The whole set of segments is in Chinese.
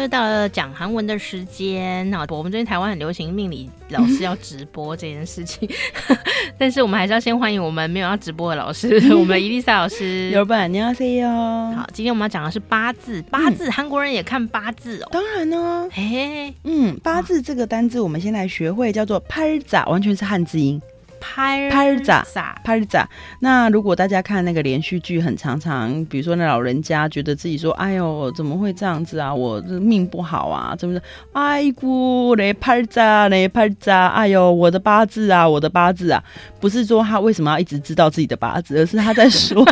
又到了讲韩文的时间，那我们最近台湾很流行命理老师要直播这件事情，但是我们还是要先欢迎我们没有要直播的老师，我们的伊丽莎老师。老板，你好，CEO。好，今天我们要讲的是八字，八字韩国人也看八字哦。当然呢，嘿，嗯，八字这个单字我们先来学会，叫做拍子，完全是汉字音。拍拍咋拍咋？那如果大家看那个连续剧，很常常，比如说那老人家觉得自己说：“哎呦，怎么会这样子啊？我这命不好啊，是不是？”哎姑嘞拍咋嘞拍咋？哎呦，我的八字啊，我的八字啊，不是说他为什么要一直知道自己的八字，而是他在说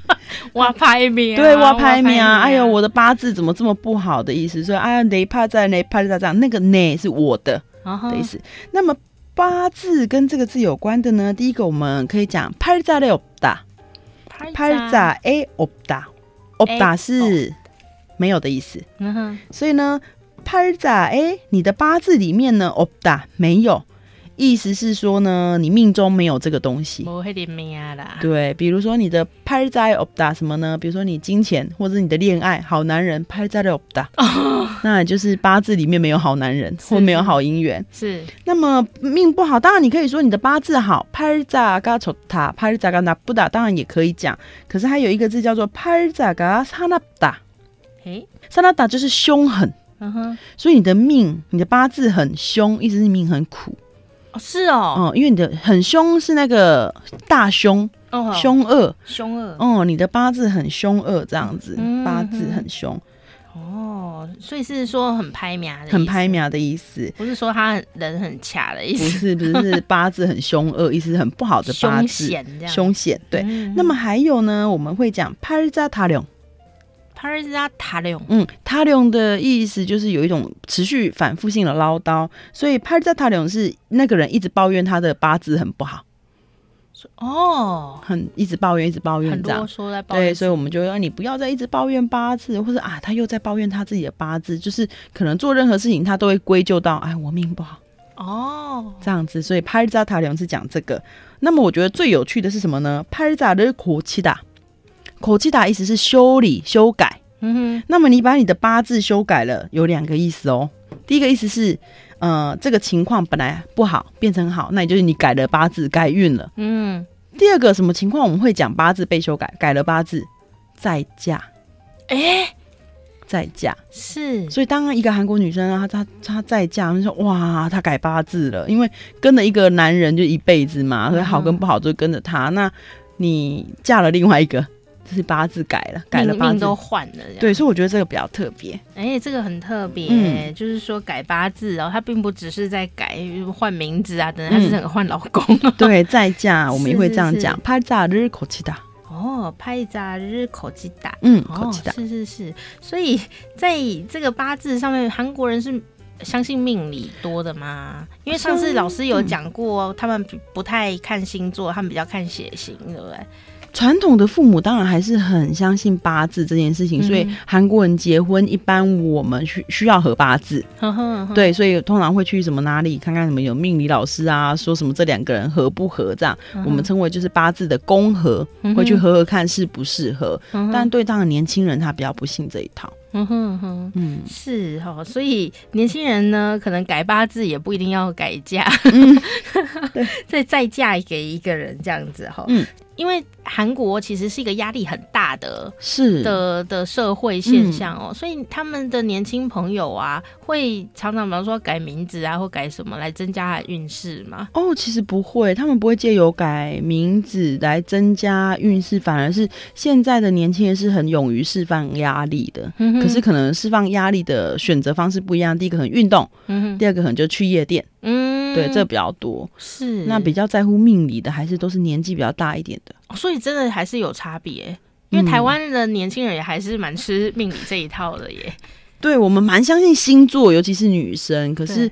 哇拍命，对挖拍面啊！哎呦，我的八字怎么这么不好的意思？说哎呀，雷拍在雷拍咋这样？那个呢是我的的意思。那么。八字跟这个字有关的呢，第一个我们可以讲팔자에없다，팔자에없다없다是没有的意思。嗯哼，所以呢，팔자诶，你的八字里面呢，없다没有。 意思是说呢，你命中没有这个东西。不命啦。对，比如说你的帕扎欧达什么呢？比如说你金钱或者你的恋爱好男人帕扎罗布达，那就是八字里面没有好男人或没有好姻缘。是。那么命不好，当然你可以说你的八字好帕扎嘎丑塔帕扎嘎那布打，当然也可以讲。可是还有一个字叫做帕扎嘎萨那达，嘿，萨那达就是凶狠。嗯哼。所以你的命，你的八字很凶，意思是命很苦。哦，是哦，嗯，因为你的很凶，是那个大凶，凶恶，凶恶，哦，你的八字很凶恶这样子，八字很凶，哦，所以是说很拍苗的，很拍苗的意思，不是说他人很卡的意思，不是，不是八字很凶恶，意思很不好的八字，凶险，对。那么还有呢，我们会讲拍日扎塔岭。龙，嗯，塔龙的意思就是有一种持续反复性的唠叨，所以帕在塔龙是那个人一直抱怨他的八字很不好，哦，很一直抱怨，一直抱怨这样，说在抱怨，对，所以我们就要你不要再一直抱怨八字，或者啊，他又在抱怨他自己的八字，就是可能做任何事情他都会归咎到，哎，我命不好，哦，这样子，所以帕在塔龙是讲这个。那么我觉得最有趣的是什么呢？帕在的苦气大。口气打意思是修理、修改。嗯哼，那么你把你的八字修改了，有两个意思哦。第一个意思是，呃，这个情况本来不好，变成好，那也就是你改了八字，改运了。嗯。第二个什么情况我们会讲八字被修改，改了八字再嫁？哎、欸，再嫁是。所以当一个韩国女生啊，她她她再嫁，你说哇，她改八字了，因为跟了一个男人就一辈子嘛，所以好跟不好就跟着他。嗯、那你嫁了另外一个。就是八字改了，改了八字命都换了，对，所以我觉得这个比较特别。哎、欸，这个很特别、嗯，就是说改八字哦，他并不只是在改换名字啊，等等，他是整个换老公。嗯、对，再嫁 我们也会这样讲，拍炸日口气大。哦，拍杂日口气大，嗯，哦，是是是。所以在这个八字上面，韩国人是相信命理多的吗？因为上次老师有讲过、嗯，他们不太看星座，他们比较看血型，对不对？传统的父母当然还是很相信八字这件事情，嗯、所以韩国人结婚一般我们需需要合八字。呵呵呵，对，所以通常会去什么哪里看看什么有命理老师啊，说什么这两个人合不合这样，我们称为就是八字的公合，会去合合看适不适合。但对当然年轻人他比较不信这一套。嗯哼哼，嗯，是哈，所以年轻人呢，可能改八字也不一定要改嫁，嗯、再 再嫁给一个人这样子哈，嗯。因为韩国其实是一个压力很大的，是。的的社会现象哦、所以他们的年轻朋友啊，会常常比方说改名字啊，或改什么来增加运势吗？哦，其实不会，他们不会借由改名字来增加运势，反而是现在的年轻人是很勇于释放压力的。嗯、可是可能释放压力的选择方式不一样，第一个可能运动，嗯，第二个可能就去夜店，嗯。对，这比较多是那比较在乎命理的，还是都是年纪比较大一点的，哦、所以真的还是有差别。因为台湾的年轻人也还是蛮吃命理这一套的耶。对，我们蛮相信星座，尤其是女生。可是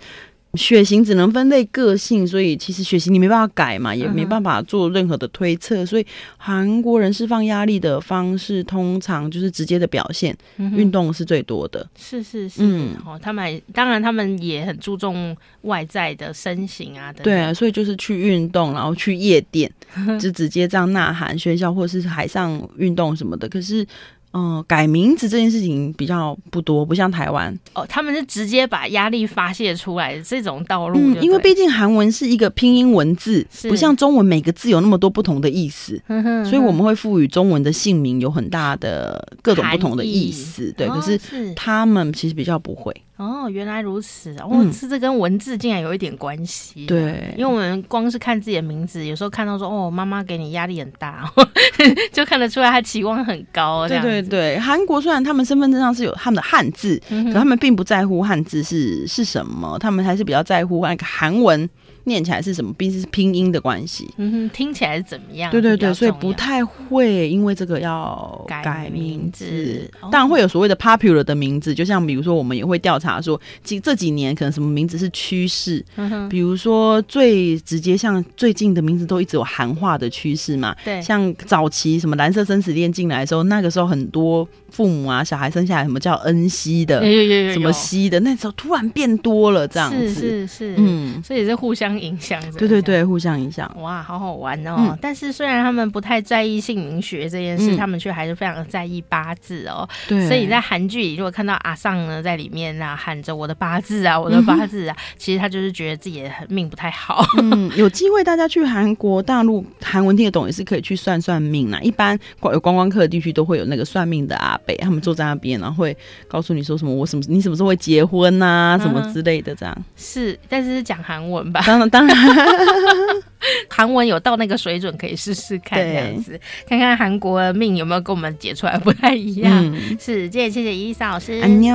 血型只能分类个性，所以其实血型你没办法改嘛，也没办法做任何的推测。所以韩国人释放压力的方式，通常就是直接的表现，运动是最多的。是是是，嗯，哦，他们当然他们也很注重外在的身形啊，对啊，所以就是去运动，然后去夜店，就直接这样呐喊、喧嚣或者是海上运动什么的。可是。嗯，改名字这件事情比较不多，不像台湾哦，他们是直接把压力发泄出来的这种道路。嗯，因为毕竟韩文是一个拼音文字，不像中文每个字有那么多不同的意思，呵呵呵，所以我们会赋予中文的姓名有很大的各种不同的意思。对，可是他们其实比较不会。哦，原来如此，哦，是这跟文字竟然有一点关系。对，因为我们光是看自己的名字，有时候看到说，哦，妈妈给你压力很大，就看得出来他期望很高。对对对，韩国虽然他们身份证上是有他们的汉字，嗯、可他们并不在乎汉字是是什么，他们还是比较在乎那个韩文。念起来是什么？毕竟是拼音的关系。嗯哼，听起来是怎么样？对对对，所以不太会因为这个要改名字。当然会有所谓的 popular 的名字，就像比如说，我们也会调查说，几这几年可能什么名字是趋势。嗯哼，比如说最直接，像最近的名字都一直有韩化的趋势嘛。对，像早期什么蓝色生死恋进来的时候，那个时候很多父母啊，小孩生下来什么叫恩熙的，有有有什么熙的，那时候突然变多了这样子。是是是，嗯，所以是互相。影响，对对对，互相影响。哇，好好玩哦！嗯、但是虽然他们不太在意姓名学这件事，嗯、他们却还是非常的在意八字哦。对，所以在韩剧里，如果看到阿尚呢在里面啊喊着我的八字啊，我的八字啊，嗯、其实他就是觉得自己的命不太好。嗯，有机会大家去韩国大陆，韩文听得懂也是可以去算算命啊。一般有观光客的地区都会有那个算命的阿北，他们坐在那边，然后会告诉你说什么我什么你什么时候会结婚啊，什么之类的这样。是，但是是讲韩文吧？当然，韩文有到那个水准，可以试试看这样子，看看韩国的命有没有跟我们解出来不太一样。嗯、是，谢谢谢谢伊丽莎老师。安妞，